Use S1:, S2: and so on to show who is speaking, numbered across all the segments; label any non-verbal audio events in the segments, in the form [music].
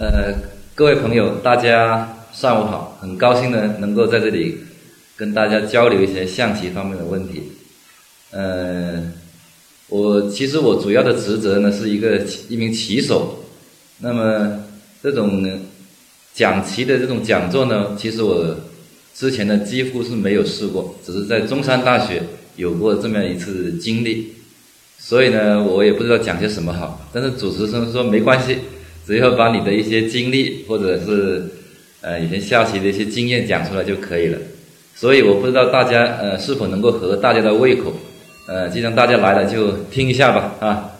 S1: 呃，各位朋友，大家上午好，很高兴呢能够在这里跟大家交流一些象棋方面的问题。呃，我其实我主要的职责呢是一个一名棋手，那么这种讲棋的这种讲座呢，其实我之前呢几乎是没有试过，只是在中山大学有过这么一次经历，所以呢我也不知道讲些什么好，但是主持人说没关系。只要把你的一些经历，或者是呃以前下棋的一些经验讲出来就可以了。所以我不知道大家呃是否能够合大家的胃口，呃，既然大家来了就听一下吧啊。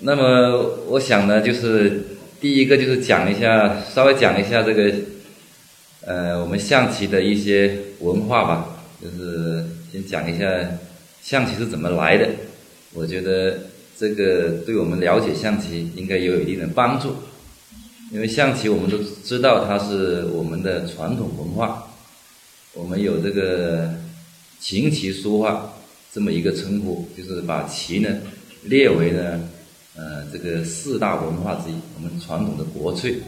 S1: 那么我想呢，就是第一个就是讲一下，稍微讲一下这个呃我们象棋的一些文化吧，就是先讲一下象棋是怎么来的。我觉得。这个对我们了解象棋应该也有一定的帮助，因为象棋我们都知道它是我们的传统文化，我们有这个琴棋书画这么一个称呼，就是把棋呢列为呢呃这个四大文化之一，我们传统的国粹。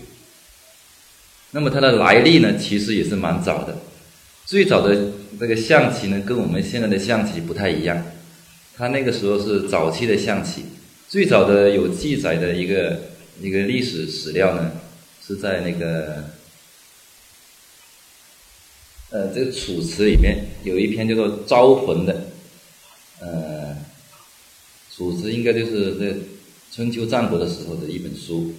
S1: 那么它的来历呢，其实也是蛮早的，最早的这个象棋呢，跟我们现在的象棋不太一样。他那个时候是早期的象棋，最早的有记载的一个一个历史史料呢，是在那个呃这个《楚辞》里面有一篇叫做《招魂》的，呃，《楚辞》应该就是在春秋战国的时候的一本书，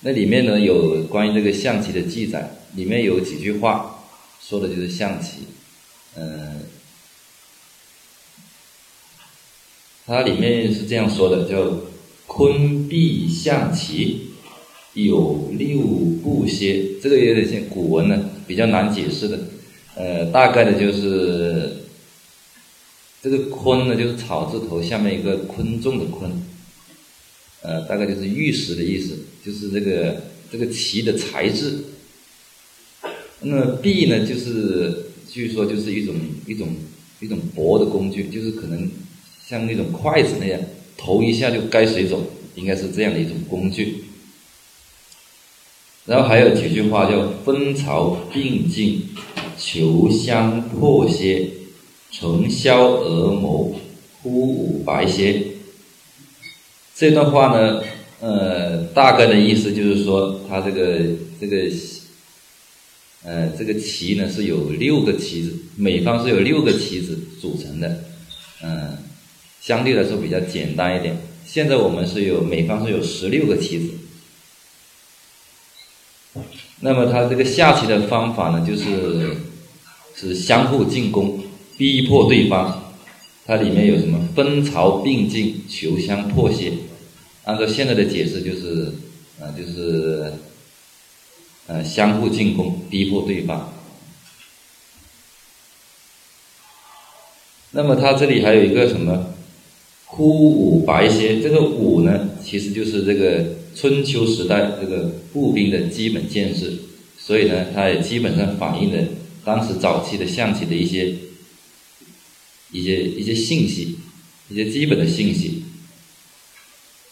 S1: 那里面呢有关于这个象棋的记载，里面有几句话说的就是象棋，嗯。它里面是这样说的，叫“坤壁象棋，有六步歇”。这个有点像古文呢，比较难解释的。呃，大概的就是这个“坤”呢，就是草字头下面一个“昆仲”的“昆”。呃，大概就是玉石的意思，就是这个这个棋的材质。那么“壁”呢，就是据说就是一种一种一种薄的工具，就是可能。像那种筷子那样，投一下就该水走，应该是这样的一种工具。然后还有几句话叫“分曹并进，求相破歇，乘霄而谋，呼舞白歇”。这段话呢，呃，大概的意思就是说，它这个这个，呃，这个棋呢是有六个棋子，每方是有六个棋子组成的，嗯。相对来说比较简单一点。现在我们是有每方是有十六个棋子，那么它这个下棋的方法呢，就是是相互进攻，逼迫对方。它里面有什么分巢并进，求相破歇。按照现在的解释，就是啊，就是呃相互进攻，逼迫对方。那么它这里还有一个什么？呼舞白歇，这个舞呢，其实就是这个春秋时代这个步兵的基本建设，所以呢，它也基本上反映了当时早期的象棋的一些一些一些信息，一些基本的信息。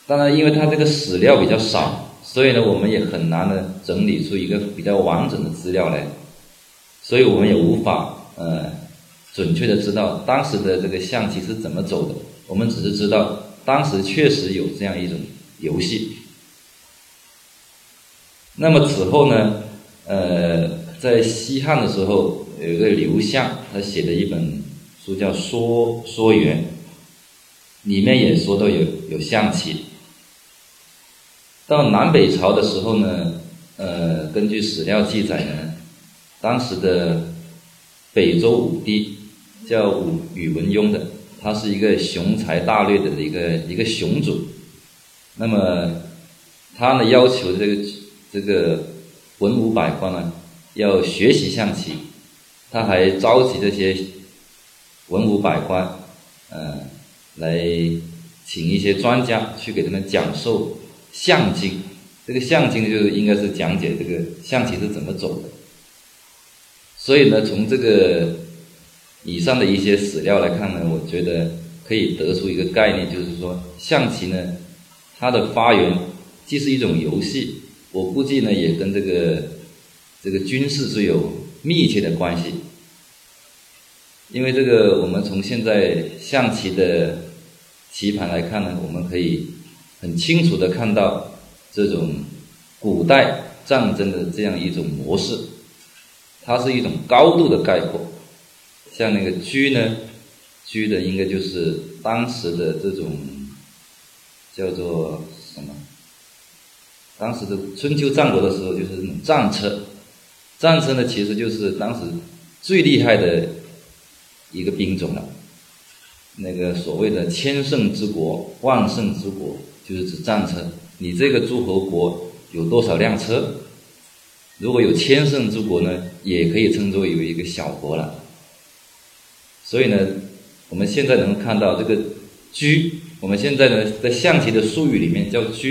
S1: 当然，因为它这个史料比较少，所以呢，我们也很难呢整理出一个比较完整的资料来，所以我们也无法呃准确的知道当时的这个象棋是怎么走的。我们只是知道，当时确实有这样一种游戏。那么此后呢，呃，在西汉的时候，有一个刘向，他写的一本书叫《说说源》，里面也说到有有象棋。到南北朝的时候呢，呃，根据史料记载呢，当时的北周武帝叫武宇文邕的。他是一个雄才大略的一个一个雄主，那么他呢要求这个这个文武百官呢要学习象棋，他还召集这些文武百官，嗯，来请一些专家去给他们讲授象经。这个象经就应该是讲解这个象棋是怎么走的。所以呢，从这个。以上的一些史料来看呢，我觉得可以得出一个概念，就是说象棋呢，它的发源既是一种游戏，我估计呢也跟这个这个军事是有密切的关系。因为这个，我们从现在象棋的棋盘来看呢，我们可以很清楚的看到这种古代战争的这样一种模式，它是一种高度的概括。像那个车呢，车的应该就是当时的这种叫做什么？当时的春秋战国的时候，就是那种战车。战车呢，其实就是当时最厉害的。一个兵种了，那个所谓的千乘之国、万乘之国，就是指战车。你这个诸侯国有多少辆车？如果有千乘之国呢，也可以称作为一个小国了。所以呢，我们现在能看到这个“车”，我们现在呢在象棋的术语里面叫“车”，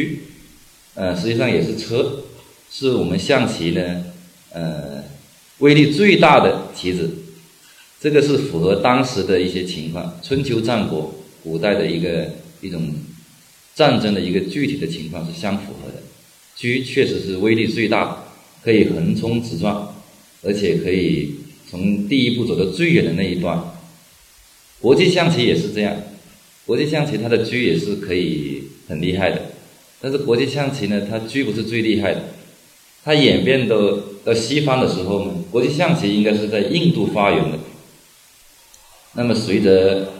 S1: 呃，实际上也是车，是我们象棋呢，呃，威力最大的棋子。这个是符合当时的一些情况，春秋战国古代的一个一种战争的一个具体的情况是相符合的。车确实是威力最大，可以横冲直撞，而且可以从第一步走到最远的那一段。国际象棋也是这样，国际象棋它的车也是可以很厉害的，但是国际象棋呢，它车不是最厉害的。它演变到到西方的时候呢，国际象棋应该是在印度发源的。那么，随着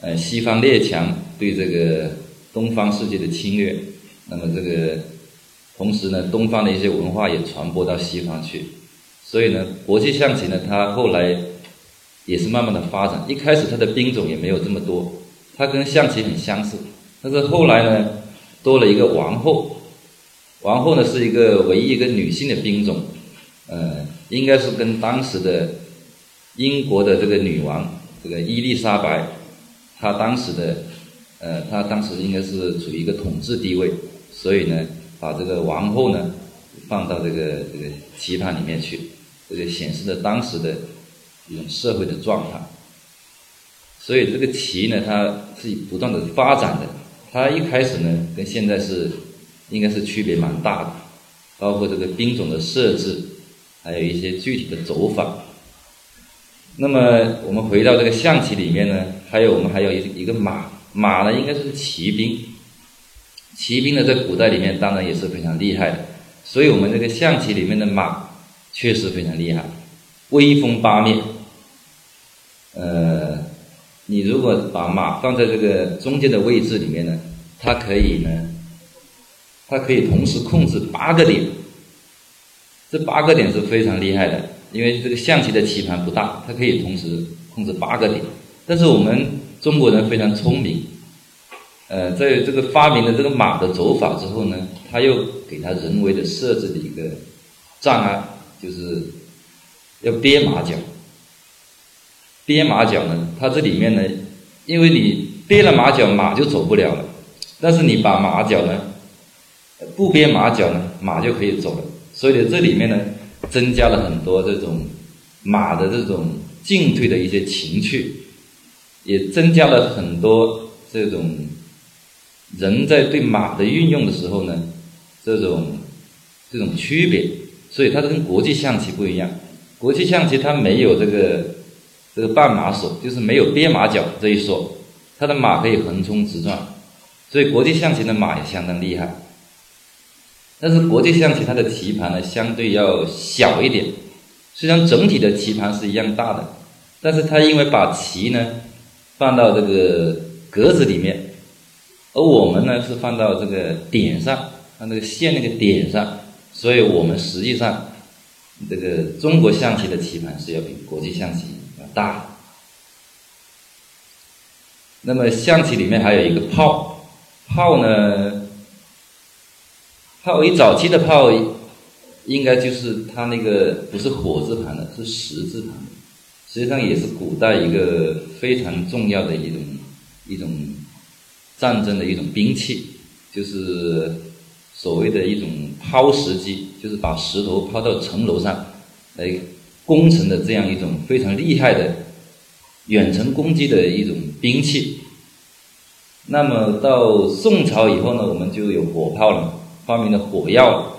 S1: 呃西方列强对这个东方世界的侵略，那么这个同时呢，东方的一些文化也传播到西方去，所以呢，国际象棋呢，它后来也是慢慢的发展。一开始它的兵种也没有这么多，它跟象棋很相似，但是后来呢，多了一个王后，王后呢是一个唯一一个女性的兵种，呃，应该是跟当时的英国的这个女王。这个伊丽莎白，她当时的，呃，她当时应该是处于一个统治地位，所以呢，把这个王后呢放到这个这个棋盘里面去，这个显示了当时的一种社会的状态。所以这个棋呢，它是不断的发展的，它一开始呢跟现在是应该是区别蛮大的，包括这个兵种的设置，还有一些具体的走法。那么我们回到这个象棋里面呢，还有我们还有一一个马，马呢应该是骑兵，骑兵呢在古代里面当然也是非常厉害的，所以我们这个象棋里面的马确实非常厉害，威风八面。呃，你如果把马放在这个中间的位置里面呢，它可以呢，它可以同时控制八个点，这八个点是非常厉害的。因为这个象棋的棋盘不大，它可以同时控制八个点。但是我们中国人非常聪明，呃，在这个发明了这个马的走法之后呢，他又给它人为的设置了一个障碍，就是要憋马脚。憋马脚呢，它这里面呢，因为你憋了马脚，马就走不了了。但是你把马脚呢，不憋马脚呢，马就可以走了。所以这里面呢。增加了很多这种马的这种进退的一些情趣，也增加了很多这种人在对马的运用的时候呢，这种这种区别。所以它跟国际象棋不一样，国际象棋它没有这个这个半马索，就是没有憋马脚这一说，它的马可以横冲直撞，所以国际象棋的马也相当厉害。但是国际象棋它的棋盘呢，相对要小一点。虽然整体的棋盘是一样大的，但是它因为把棋呢放到这个格子里面，而我们呢是放到这个点上，放那个线那个点上，所以我们实际上这个中国象棋的棋盘是要比国际象棋大。那么象棋里面还有一个炮，炮呢？炮一早期的炮，应该就是它那个不是火字旁的，是石字旁的。实际上也是古代一个非常重要的一种一种战争的一种兵器，就是所谓的一种抛石机，就是把石头抛到城楼上来攻城的这样一种非常厉害的远程攻击的一种兵器。那么到宋朝以后呢，我们就有火炮了。发明了火药，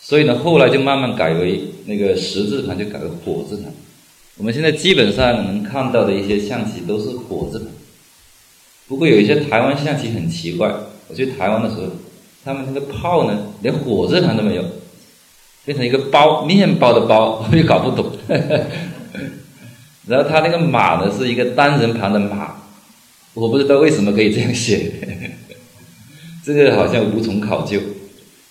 S1: 所以呢，后来就慢慢改为那个十字盘，就改为火字盘。我们现在基本上能看到的一些象棋都是火字盘。不过有一些台湾象棋很奇怪，我去台湾的时候，他们那个炮呢，连火字盘都没有，变成一个包面包的包，[laughs] 我也搞不懂。[laughs] 然后他那个马呢，是一个单人旁的马，我不知道为什么可以这样写，[laughs] 这个好像无从考究，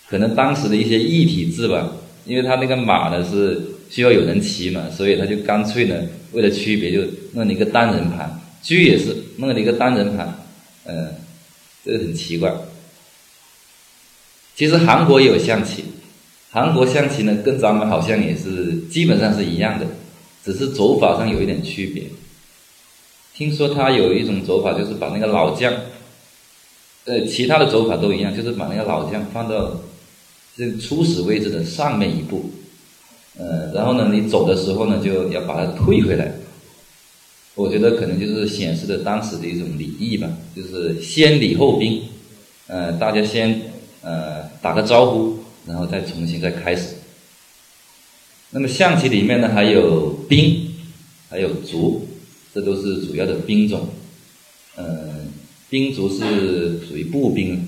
S1: 可能当时的一些异体字吧，因为他那个马呢是需要有人骑嘛，所以他就干脆呢，为了区别就弄了一个单人旁。车也是弄了一个单人旁，嗯，这个很奇怪。其实韩国也有象棋，韩国象棋呢跟咱们好像也是基本上是一样的，只是走法上有一点区别。听说他有一种走法，就是把那个老将，呃，其他的走法都一样，就是把那个老将放到这初始位置的上面一步，呃，然后呢，你走的时候呢，就要把它退回来。我觉得可能就是显示的当时的一种礼仪吧，就是先礼后兵，呃，大家先呃打个招呼，然后再重新再开始。那么象棋里面呢，还有兵，还有卒，这都是主要的兵种。嗯，兵卒是属于步兵，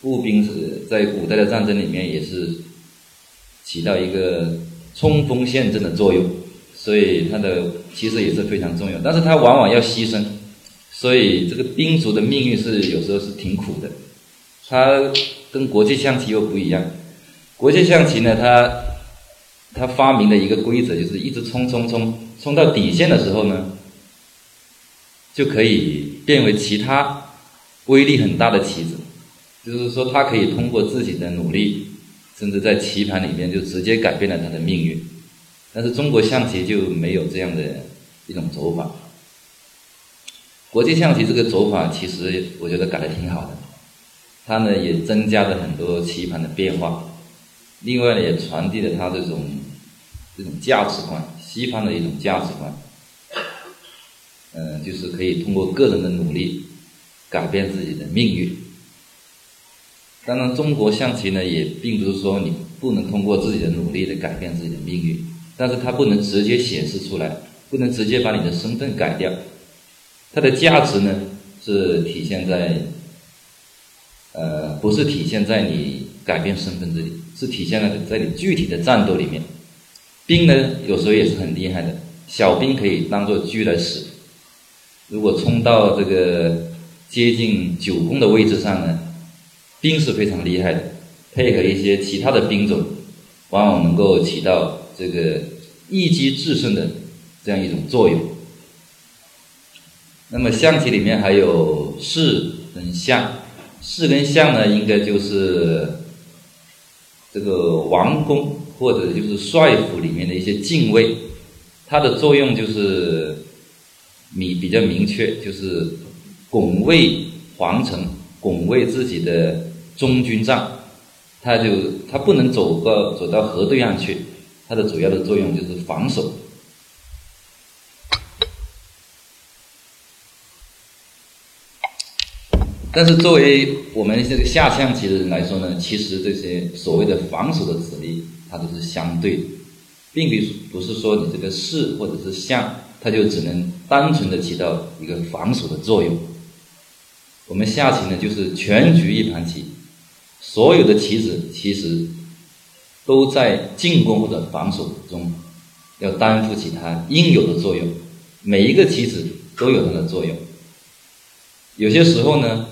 S1: 步兵是在古代的战争里面也是起到一个冲锋陷阵的作用。所以它的其实也是非常重要，但是它往往要牺牲，所以这个兵卒的命运是有时候是挺苦的。它跟国际象棋又不一样，国际象棋呢，它它发明的一个规则就是一直冲冲冲，冲到底线的时候呢，就可以变为其他威力很大的棋子，就是说它可以通过自己的努力，甚至在棋盘里面就直接改变了他的命运。但是中国象棋就没有这样的一种走法。国际象棋这个走法，其实我觉得改的挺好的，它呢也增加了很多棋盘的变化，另外呢也传递了它这种这种价值观，西方的一种价值观，嗯，就是可以通过个人的努力改变自己的命运。当然，中国象棋呢也并不是说你不能通过自己的努力来改变自己的命运。但是它不能直接显示出来，不能直接把你的身份改掉。它的价值呢，是体现在，呃，不是体现在你改变身份这里，是体现了在你具体的战斗里面。兵呢，有时候也是很厉害的，小兵可以当做车来使。如果冲到这个接近九宫的位置上呢，兵是非常厉害的，配合一些其他的兵种，往往能够起到。这个一击制胜的这样一种作用。那么象棋里面还有士跟象，士跟象呢，应该就是这个王宫或者就是帅府里面的一些禁卫，它的作用就是你比较明确，就是拱卫皇城，拱卫自己的中军帐，他就他不能走个走到河对岸去。它的主要的作用就是防守，但是作为我们这个下象棋的人来说呢，其实这些所谓的防守的子力，它都是相对的，并不不是说你这个士或者是象，它就只能单纯的起到一个防守的作用。我们下棋呢，就是全局一盘棋，所有的棋子其实。都在进攻或者防守中，要担负起它应有的作用。每一个棋子都有它的作用。有些时候呢，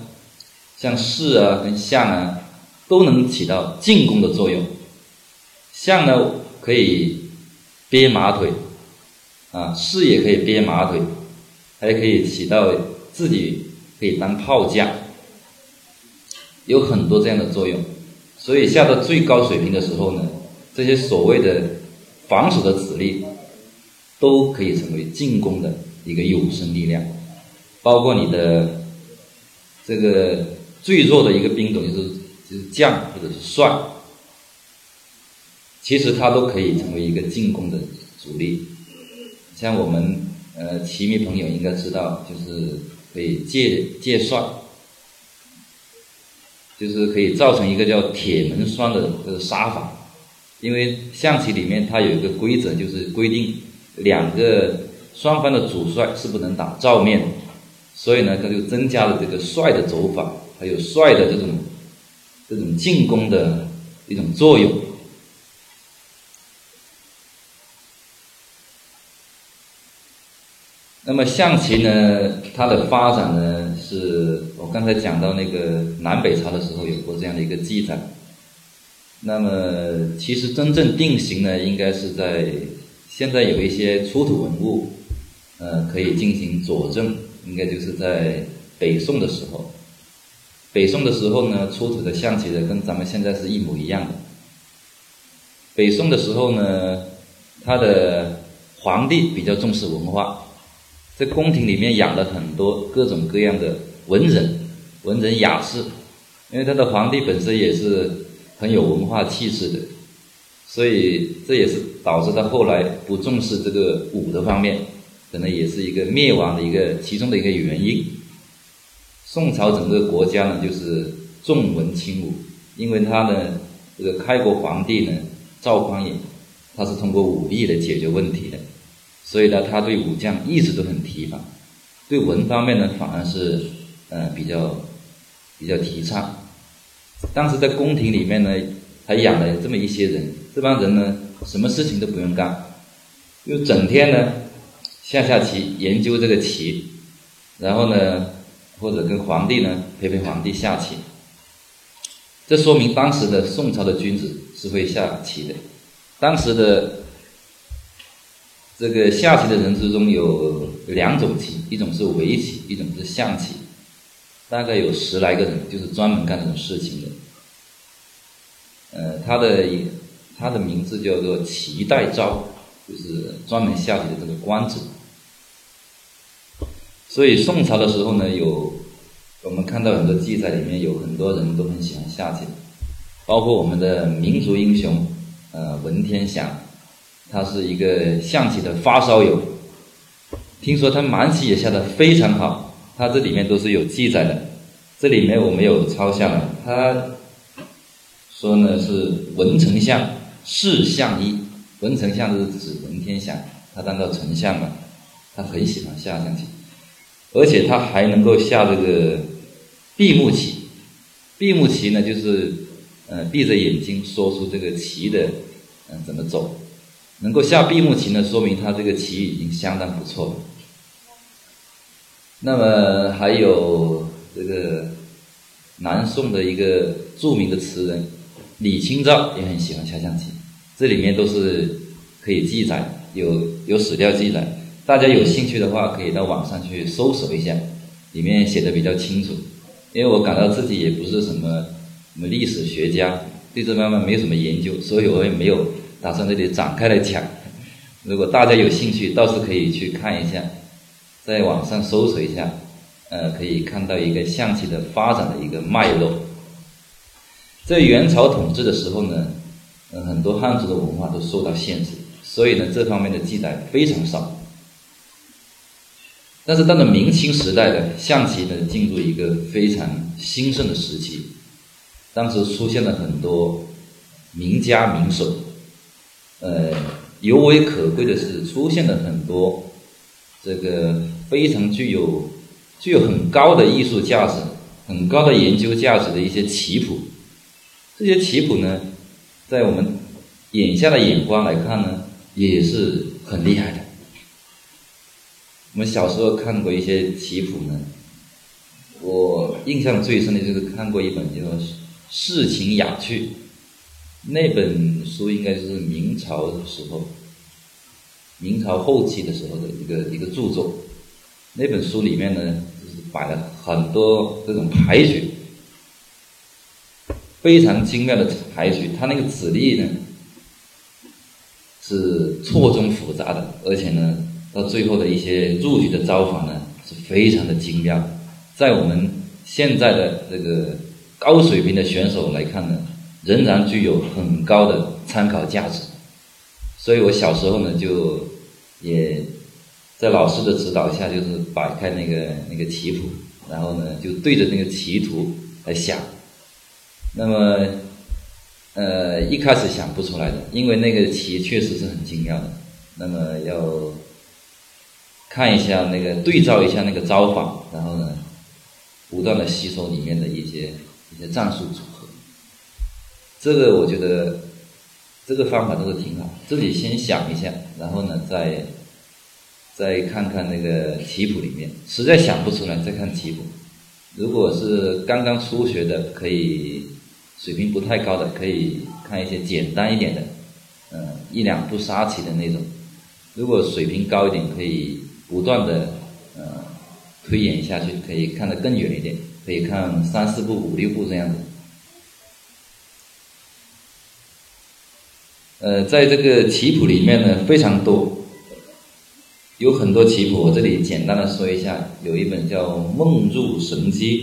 S1: 像士啊跟象啊，都能起到进攻的作用。象呢可以憋马腿，啊士也可以憋马腿，还可以起到自己可以当炮架，有很多这样的作用。所以下到最高水平的时候呢，这些所谓的防守的子力，都可以成为进攻的一个有生力量。包括你的这个最弱的一个兵种，就是就是将或者是帅，其实它都可以成为一个进攻的主力。像我们呃棋迷朋友应该知道，就是可以借借帅。就是可以造成一个叫铁门栓的这个杀法，因为象棋里面它有一个规则，就是规定两个双方的主帅是不能打照面，所以呢，它就增加了这个帅的走法，还有帅的这种这种进攻的一种作用。那么象棋呢，它的发展呢，是我刚才讲到那个南北朝的时候有过这样的一个记载。那么，其实真正定型呢，应该是在现在有一些出土文物，呃，可以进行佐证，应该就是在北宋的时候。北宋的时候呢，出土的象棋的跟咱们现在是一模一样的。北宋的时候呢，他的皇帝比较重视文化，在宫廷里面养了很多各种各样的文人、文人雅士，因为他的皇帝本身也是。很有文化气质的，所以这也是导致他后来不重视这个武的方面，可能也是一个灭亡的一个其中的一个原因。宋朝整个国家呢，就是重文轻武，因为他呢，这个开国皇帝呢，赵匡胤，他是通过武力来解决问题的，所以呢，他对武将一直都很提防，对文方面呢，反而是呃比较比较提倡。当时在宫廷里面呢，还养了这么一些人，这帮人呢，什么事情都不用干，就整天呢下下棋，研究这个棋，然后呢，或者跟皇帝呢陪陪皇帝下棋。这说明当时的宋朝的君子是会下棋的。当时的这个下棋的人之中有两种棋，一种是围棋，一种是象棋。大概有十来个人，就是专门干这种事情的。呃，他的他的名字叫做齐代昭，就是专门下棋的这个官职。所以宋朝的时候呢，有我们看到很多记载，里面有很多人都很喜欢下棋，包括我们的民族英雄，呃，文天祥，他是一个象棋的发烧友，听说他满棋也下得非常好。他这里面都是有记载的，这里面我没有抄下来。他说呢是文丞相是相一，文丞相是指文天祥，他当到丞相了，他很喜欢下象棋，而且他还能够下这个闭目棋。闭目棋呢就是呃闭着眼睛说出这个棋的嗯怎么走，能够下闭目棋呢，说明他这个棋已经相当不错了。那么还有这个南宋的一个著名的词人李清照也很喜欢下象棋，这里面都是可以记载，有有史料记载，大家有兴趣的话可以到网上去搜索一下，里面写的比较清楚。因为我感到自己也不是什么什么历史学家，对这方面没有什么研究，所以我也没有打算这里展开来讲。如果大家有兴趣，倒是可以去看一下。在网上搜索一下，呃，可以看到一个象棋的发展的一个脉络。在元朝统治的时候呢，嗯，很多汉族的文化都受到限制，所以呢，这方面的记载非常少。但是到了明清时代的象棋呢，进入一个非常兴盛的时期，当时出现了很多名家名手，呃，尤为可贵的是出现了很多。这个非常具有具有很高的艺术价值、很高的研究价值的一些棋谱，这些棋谱呢，在我们眼下的眼光来看呢，也是很厉害的。我们小时候看过一些棋谱呢，我印象最深的就是看过一本叫做《世情雅趣》，那本书应该是明朝的时候。明朝后期的时候的一个一个著作，那本书里面呢，就是摆了很多这种牌局，非常精妙的牌局。它那个子力呢，是错综复杂的，而且呢，到最后的一些入局的招法呢，是非常的精妙。在我们现在的这个高水平的选手来看呢，仍然具有很高的参考价值。所以我小时候呢，就。也在老师的指导下，就是摆开那个那个棋谱，然后呢，就对着那个棋图来想。那么呃，一开始想不出来的，因为那个棋确实是很精妙的。那么要看一下那个对照一下那个招法，然后呢，不断的吸收里面的一些一些战术组合。这个我觉得这个方法都是挺好，自己先想一下，然后呢再再看看那个棋谱里面，实在想不出来再看棋谱。如果是刚刚初学的，可以。水平不太高的可以看一些简单一点的，嗯，一两步杀棋的那种。如果水平高一点，可以不断的呃推演下去，可以看得更远一点，可以看三四步、五六步这样子。呃，在这个棋谱里面呢，非常多，有很多棋谱，我这里简单的说一下。有一本叫《梦入神机》，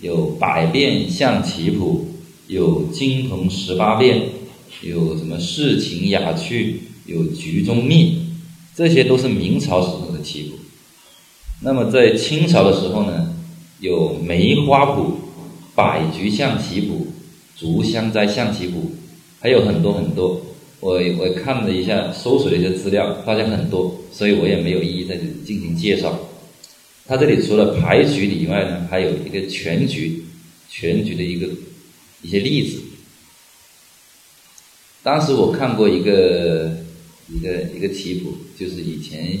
S1: 有《百变象棋谱》。有金鹏十八变，有什么世情雅趣，有局中秘，这些都是明朝时棋谱。那么在清朝的时候呢，有梅花谱、百局象棋谱、竹香斋象棋谱，还有很多很多。我我看了一下，搜索了一些资料，发现很多，所以我也没有一一在这里进行介绍。它这里除了牌局以外呢，还有一个全局，全局的一个。一些例子，当时我看过一个一个一个棋谱，就是以前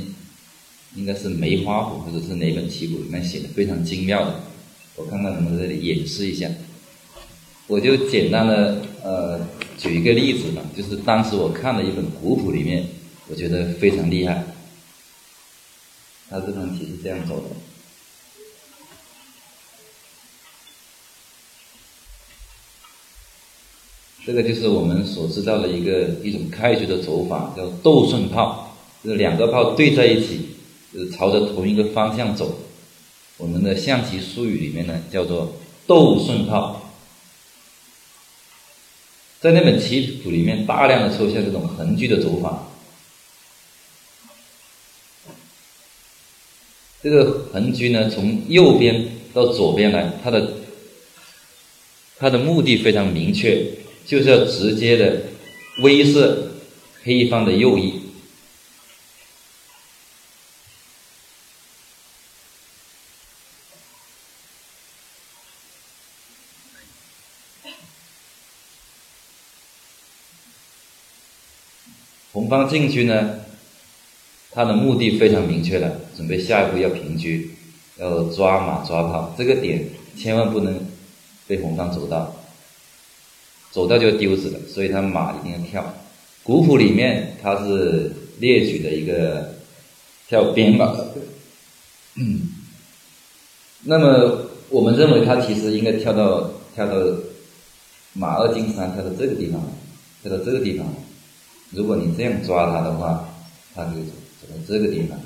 S1: 应该是梅花谱或者是哪本棋谱里面写的非常精妙的，我看看能不能这里演示一下。我就简单的呃举一个例子吧，就是当时我看了一本古谱里面，我觉得非常厉害。他这盘棋是这样走的。这个就是我们所知道的一个一种开局的走法，叫斗顺炮，就是两个炮对在一起，是朝着同一个方向走。我们的象棋术语里面呢，叫做斗顺炮。在那本棋谱里面，大量的出现这种横车的走法。这个横车呢，从右边到左边来，它的它的目的非常明确。就是要直接的威慑黑方的右翼。红方进去呢，他的目的非常明确了，准备下一步要平车，要抓马抓炮，这个点千万不能被红方走到。走到就丢死了，所以他马一定要跳。古谱里面他是列举的一个跳边马。嗯，那么我们认为他其实应该跳到跳到马二进三，跳到这个地方，跳到这个地方。如果你这样抓他的话，他就走到这个地方。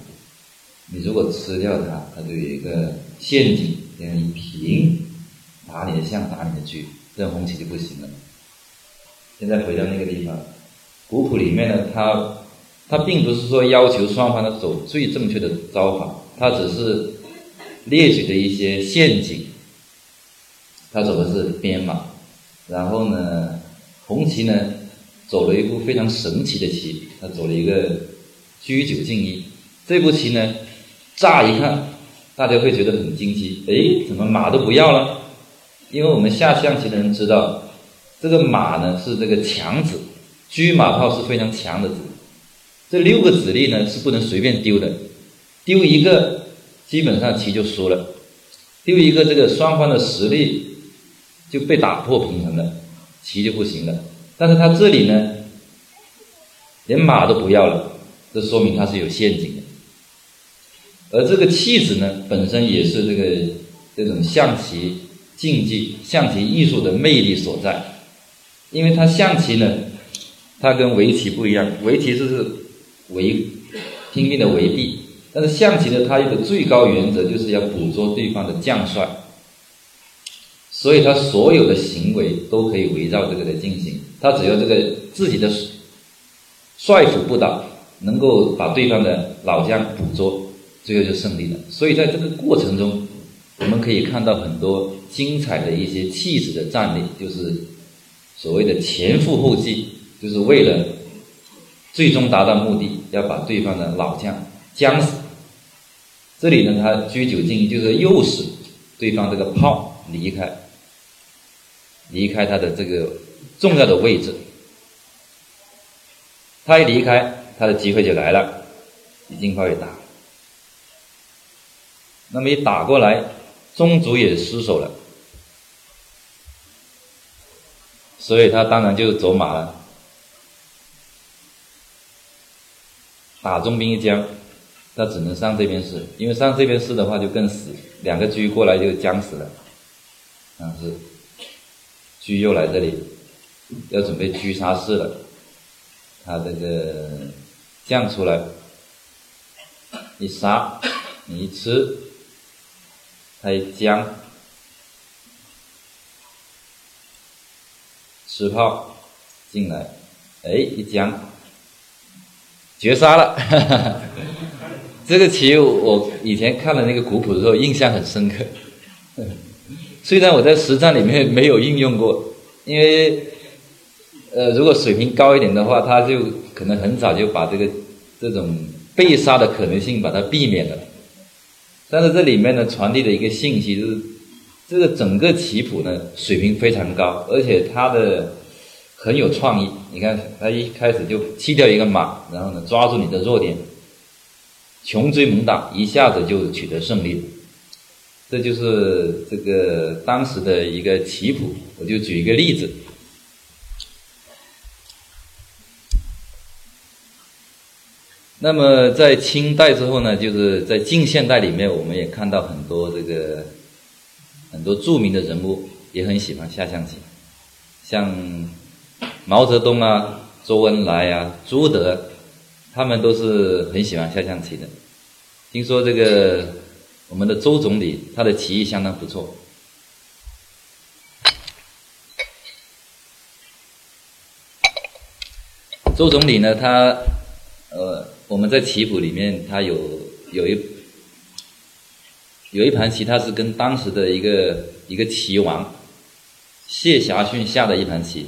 S1: 你如果吃掉他，他就有一个陷阱，这样一平，打你的象，打你的车，这样红棋就不行了。现在回到那个地方，古谱里面呢，它它并不是说要求双方的走最正确的招法，它只是列举的一些陷阱。他走的是边马，然后呢，红旗呢走了一步非常神奇的棋，他走了一个车九进一。这步棋呢，乍一看大家会觉得很惊奇，哎，怎么马都不要了？因为我们下象棋的人知道。这个马呢是这个强子，车马炮是非常强的子，这六个子力呢是不能随便丢的，丢一个基本上棋就输了，丢一个这个双方的实力就被打破平衡了，棋就不行了。但是他这里呢，连马都不要了，这说明他是有陷阱的。而这个弃子呢，本身也是这个这种象棋竞技、象棋艺术的魅力所在。因为它象棋呢，它跟围棋不一样，围棋就是围拼命的围避，但是象棋呢，它一个最高原则就是要捕捉对方的将帅，所以它所有的行为都可以围绕这个来进行，他只要这个自己的帅府不倒，能够把对方的老将捕捉，最后就胜利了。所以在这个过程中，我们可以看到很多精彩的一些气势的战例，就是。所谓的前赴后继，就是为了最终达到目的，要把对方的老将将死。这里呢，他居酒禁欲，就是诱使对方这个炮离开，离开他的这个重要的位置。他一离开，他的机会就来了，你尽快打。那么一打过来，宗主也失手了，所以他当然就走马了，打中兵一将，他只能上这边士，因为上这边士的话就更死，两个车过来就将死了。但是，车又来这里，要准备狙杀士了，他这个将出来，一杀，你一吃。他一将，吃炮进来，哎，一将，绝杀了。[laughs] 这个棋我以前看了那个古谱的时候，印象很深刻。虽然我在实战里面没有应用过，因为，呃，如果水平高一点的话，他就可能很早就把这个这种被杀的可能性把它避免了。但是这里面呢，传递的一个信息就是，这个整个棋谱呢水平非常高，而且他的很有创意。你看，他一开始就弃掉一个马，然后呢抓住你的弱点，穷追猛打，一下子就取得胜利。这就是这个当时的一个棋谱。我就举一个例子。那么在清代之后呢，就是在近现代里面，我们也看到很多这个很多著名的人物也很喜欢下象棋，像毛泽东啊、周恩来啊、朱德，他们都是很喜欢下象棋的。听说这个我们的周总理他的棋艺相当不错。周总理呢，他呃。我们在棋谱里面，他有有一有一盘棋，他是跟当时的一个一个棋王谢霞逊下的一盘棋，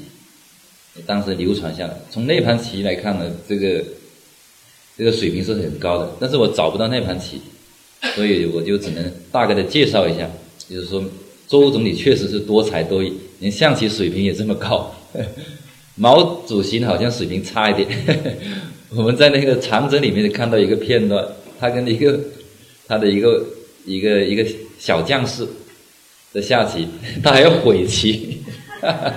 S1: 当时流传下来。从那盘棋来看呢，这个这个水平是很高的，但是我找不到那盘棋，所以我就只能大概的介绍一下，就是说周总理确实是多才多艺，连象棋水平也这么高。[laughs] 毛主席好像水平差一点。我们在那个长征里面看到一个片段，他跟一个他的一个一个一个小将士的下棋，他还要毁棋，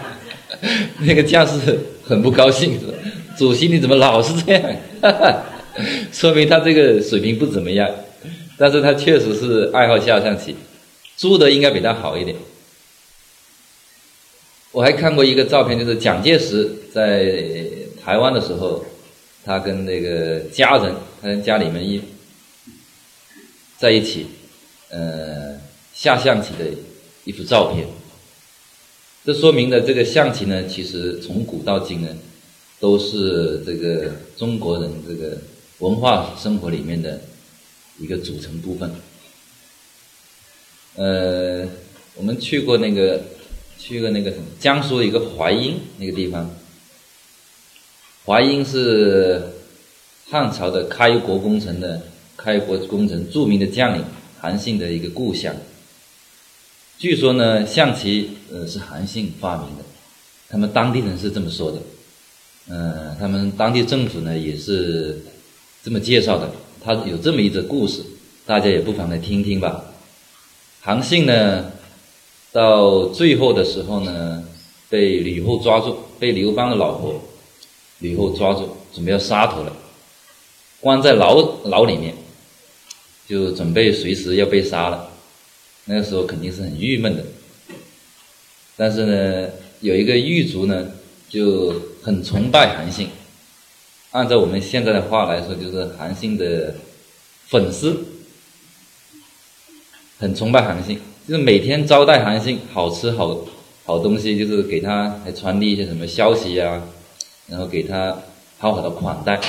S1: [laughs] 那个将士很不高兴，：“主席你怎么老是这样？” [laughs] 说明他这个水平不怎么样，但是他确实是爱好下象棋。朱德应该比他好一点。我还看过一个照片，就是蒋介石在台湾的时候。他跟那个家人，他跟家里面一在一起，呃，下象棋的一幅照片。这说明了这个象棋呢，其实从古到今呢，都是这个中国人这个文化生活里面的一个组成部分。呃，我们去过那个，去过那个什么江苏一个淮阴那个地方。淮阴是汉朝的开国功臣的开国功臣，著名的将领韩信的一个故乡。据说呢，象棋呃是韩信发明的，他们当地人是这么说的。嗯，他们当地政府呢也是这么介绍的。他有这么一则故事，大家也不妨来听听吧。韩信呢，到最后的时候呢，被吕后抓住，被刘邦的老婆。吕后抓住，准备要杀头了，关在牢牢里面，就准备随时要被杀了。那个时候肯定是很郁闷的。但是呢，有一个狱卒呢，就很崇拜韩信。按照我们现在的话来说，就是韩信的粉丝，很崇拜韩信，就是每天招待韩信好吃好好东西，就是给他还传递一些什么消息呀。然后给他好好的款待，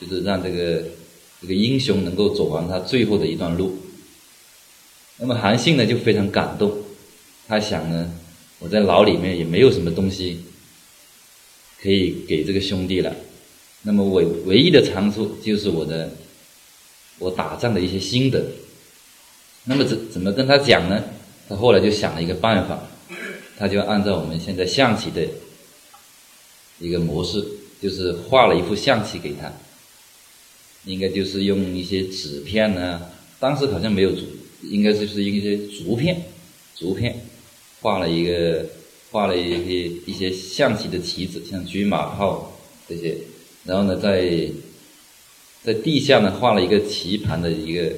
S1: 就是让这个这个英雄能够走完他最后的一段路。那么韩信呢就非常感动，他想呢，我在牢里面也没有什么东西可以给这个兄弟了。那么唯唯一的长处就是我的我打仗的一些心得。那么怎怎么跟他讲呢？他后来就想了一个办法，他就按照我们现在象棋的一个模式，就是画了一幅象棋给他，应该就是用一些纸片呢，当时好像没有竹，应该就是一些竹片，竹片画了一个画了一些一些象棋的棋子，像车马炮这些。然后呢，在在地下呢画了一个棋盘的一个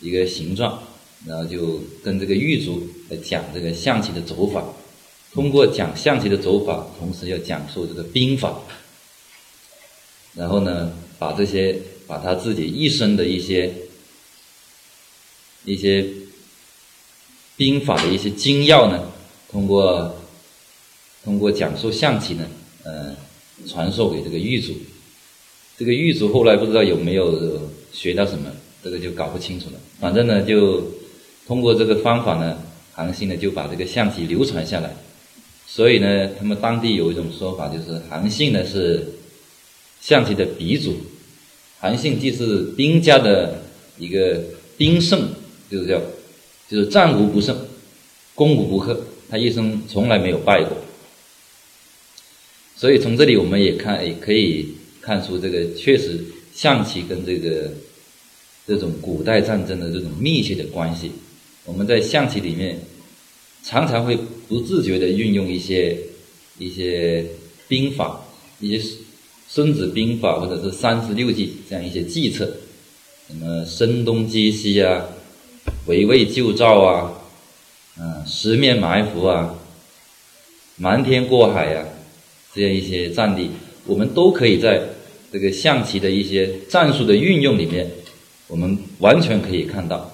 S1: 一个形状，然后就跟这个狱卒来讲这个象棋的走法。通过讲象棋的走法，同时要讲述这个兵法。然后呢，把这些把他自己一生的一些一些兵法的一些精要呢，通过通过讲述象棋呢，嗯。传授给这个狱卒，这个狱卒后来不知道有没有学到什么，这个就搞不清楚了。反正呢，就通过这个方法呢，韩信呢就把这个象棋流传下来。所以呢，他们当地有一种说法，就是韩信呢是象棋的鼻祖。韩信既是兵家的一个兵圣，就是叫就是战无不胜，攻无不克，他一生从来没有败过。所以从这里我们也看，也可以看出这个确实象棋跟这个这种古代战争的这种密切的关系。我们在象棋里面常常会不自觉的运用一些一些兵法，一些孙子兵法或者是三十六计这样一些计策，什么声东击西啊，围魏救赵啊，嗯，十面埋伏啊，瞒天过海呀。这样一些战例，我们都可以在这个象棋的一些战术的运用里面，我们完全可以看到。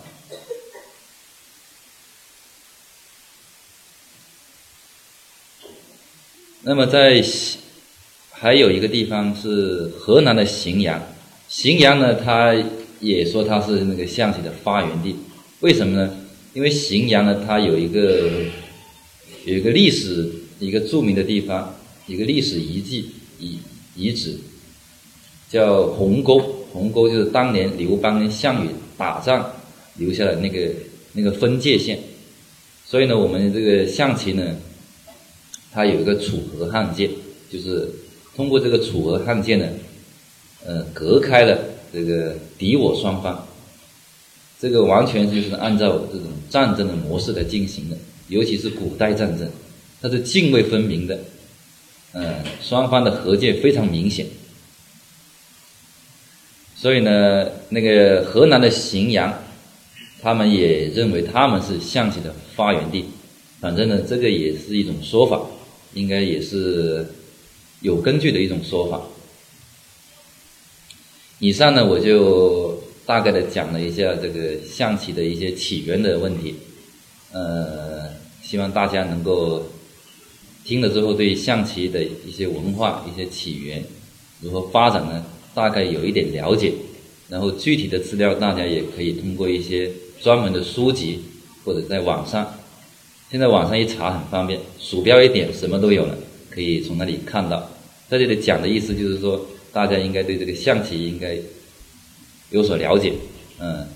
S1: 那么在还有一个地方是河南的荥阳，荥阳呢，它也说它是那个象棋的发源地。为什么呢？因为荥阳呢，它有一个有一个历史一个著名的地方。一个历史遗迹遗遗址，叫鸿沟。鸿沟就是当年刘邦跟项羽打仗留下的那个那个分界线。所以呢，我们这个象棋呢，它有一个楚河汉界，就是通过这个楚河汉界呢，呃，隔开了这个敌我双方。这个完全就是按照这种战争的模式来进行的，尤其是古代战争，它是泾渭分明的。嗯，双方的河界非常明显，所以呢，那个河南的荥阳，他们也认为他们是象棋的发源地。反正呢，这个也是一种说法，应该也是有根据的一种说法。以上呢，我就大概的讲了一下这个象棋的一些起源的问题，呃，希望大家能够。听了之后，对象棋的一些文化、一些起源如何发展呢？大概有一点了解。然后具体的资料，大家也可以通过一些专门的书籍或者在网上。现在网上一查很方便，鼠标一点，什么都有了，可以从那里看到。在这里讲的意思就是说，大家应该对这个象棋应该有所了解。嗯，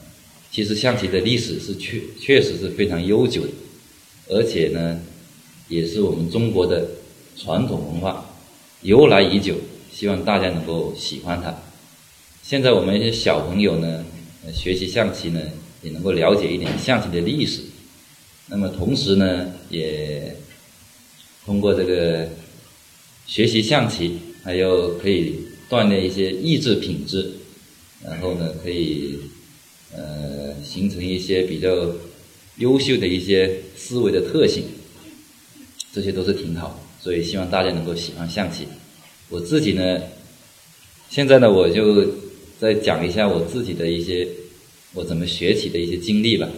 S1: 其实象棋的历史是确确实是非常悠久的，而且呢。也是我们中国的传统文化，由来已久，希望大家能够喜欢它。现在我们一些小朋友呢，学习象棋呢，也能够了解一点象棋的历史。那么同时呢，也通过这个学习象棋，还有可以锻炼一些意志品质，然后呢，可以呃形成一些比较优秀的一些思维的特性。这些都是挺好，所以希望大家能够喜欢象棋。我自己呢，现在呢，我就再讲一下我自己的一些我怎么学习的一些经历吧。